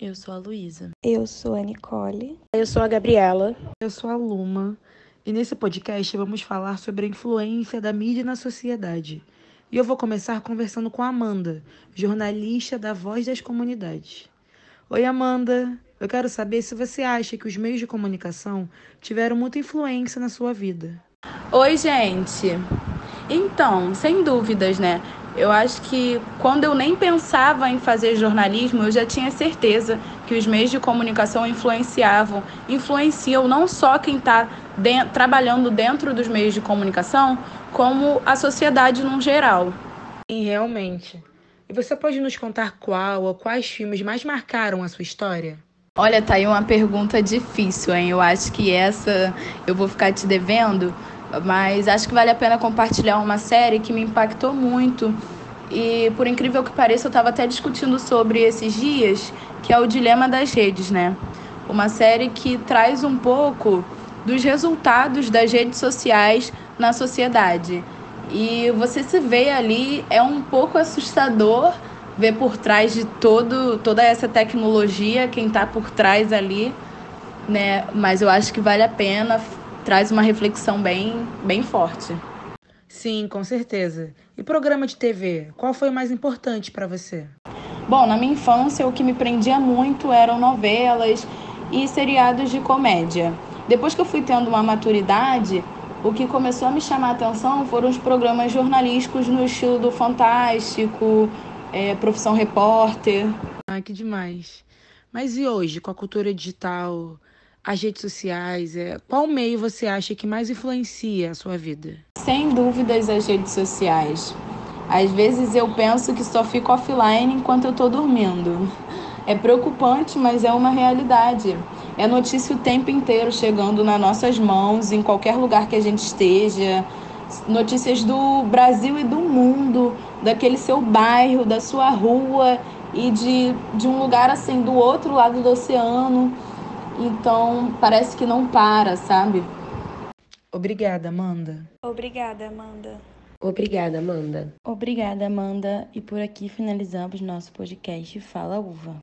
Eu sou a Luísa. Eu sou a Nicole. Eu sou a Gabriela. Eu sou a Luma. E nesse podcast vamos falar sobre a influência da mídia na sociedade. E eu vou começar conversando com a Amanda, jornalista da Voz das Comunidades. Oi, Amanda. Eu quero saber se você acha que os meios de comunicação tiveram muita influência na sua vida. Oi, gente. Então, sem dúvidas, né? Eu acho que quando eu nem pensava em fazer jornalismo, eu já tinha certeza que os meios de comunicação influenciavam, influenciam não só quem está de trabalhando dentro dos meios de comunicação, como a sociedade no geral. E realmente. E você pode nos contar qual ou quais filmes mais marcaram a sua história? Olha, tá aí uma pergunta difícil, hein? Eu acho que essa eu vou ficar te devendo, mas acho que vale a pena compartilhar uma série que me impactou muito. E por incrível que pareça, eu estava até discutindo sobre esses dias, que é o Dilema das Redes, né? Uma série que traz um pouco dos resultados das redes sociais na sociedade. E você se vê ali, é um pouco assustador ver por trás de todo, toda essa tecnologia, quem está por trás ali, né? Mas eu acho que vale a pena, traz uma reflexão bem, bem forte. Sim, com certeza. E programa de TV, qual foi o mais importante para você? Bom, na minha infância o que me prendia muito eram novelas e seriados de comédia. Depois que eu fui tendo uma maturidade, o que começou a me chamar a atenção foram os programas jornalísticos no estilo do Fantástico, é, Profissão Repórter. Ah, que demais. Mas e hoje, com a cultura digital, as redes sociais, é, qual meio você acha que mais influencia a sua vida? Sem dúvidas, as redes sociais. Às vezes eu penso que só fico offline enquanto eu estou dormindo. É preocupante, mas é uma realidade. É notícia o tempo inteiro chegando nas nossas mãos, em qualquer lugar que a gente esteja. Notícias do Brasil e do mundo, daquele seu bairro, da sua rua e de, de um lugar assim do outro lado do oceano. Então, parece que não para, sabe? Obrigada, Amanda. Obrigada, Amanda. Obrigada, Amanda. Obrigada, Amanda. E por aqui finalizamos nosso podcast Fala Uva.